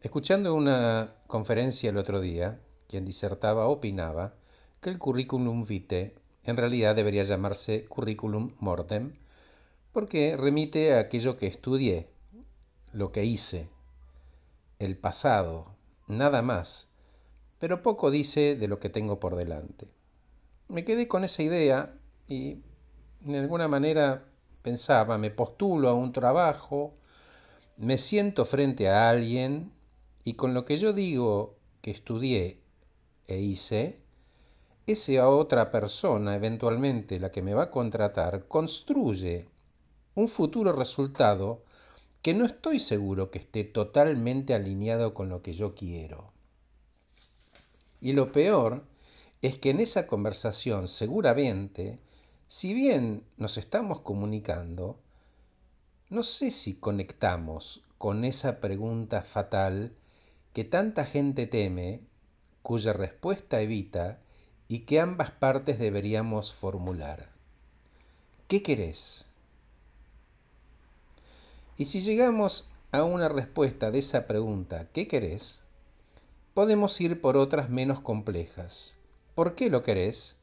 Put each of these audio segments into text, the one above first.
Escuchando una conferencia el otro día, quien disertaba opinaba que el currículum vitae en realidad debería llamarse curriculum mortem porque remite a aquello que estudié, lo que hice, el pasado, nada más, pero poco dice de lo que tengo por delante. Me quedé con esa idea y de alguna manera pensaba, me postulo a un trabajo, me siento frente a alguien y con lo que yo digo que estudié e hice, esa otra persona, eventualmente la que me va a contratar, construye un futuro resultado que no estoy seguro que esté totalmente alineado con lo que yo quiero. Y lo peor es que en esa conversación seguramente, si bien nos estamos comunicando, no sé si conectamos con esa pregunta fatal que tanta gente teme, cuya respuesta evita y que ambas partes deberíamos formular. ¿Qué querés? Y si llegamos a una respuesta de esa pregunta, ¿qué querés? Podemos ir por otras menos complejas. ¿Por qué lo querés?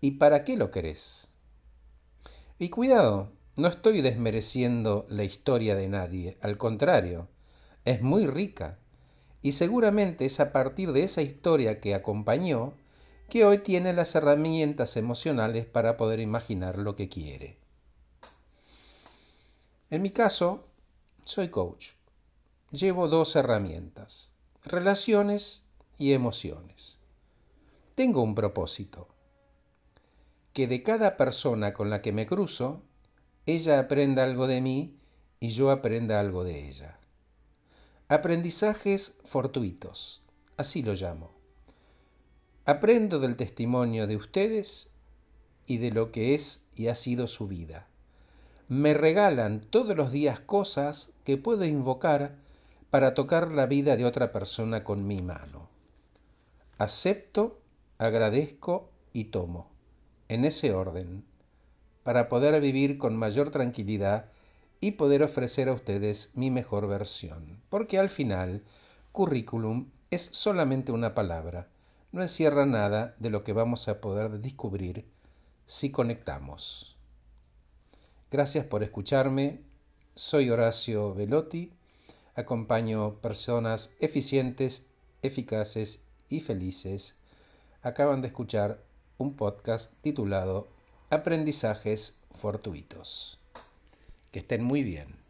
¿Y para qué lo querés? Y cuidado, no estoy desmereciendo la historia de nadie, al contrario, es muy rica y seguramente es a partir de esa historia que acompañó que hoy tiene las herramientas emocionales para poder imaginar lo que quiere. En mi caso, soy coach. Llevo dos herramientas, relaciones y emociones. Tengo un propósito, que de cada persona con la que me cruzo, ella aprenda algo de mí y yo aprenda algo de ella. Aprendizajes fortuitos, así lo llamo. Aprendo del testimonio de ustedes y de lo que es y ha sido su vida. Me regalan todos los días cosas que puedo invocar para tocar la vida de otra persona con mi mano. Acepto, agradezco y tomo, en ese orden, para poder vivir con mayor tranquilidad y poder ofrecer a ustedes mi mejor versión. Porque al final, currículum es solamente una palabra, no encierra nada de lo que vamos a poder descubrir si conectamos. Gracias por escucharme. Soy Horacio Velotti. Acompaño personas eficientes, eficaces y felices. Acaban de escuchar un podcast titulado Aprendizajes Fortuitos. Que estén muy bien.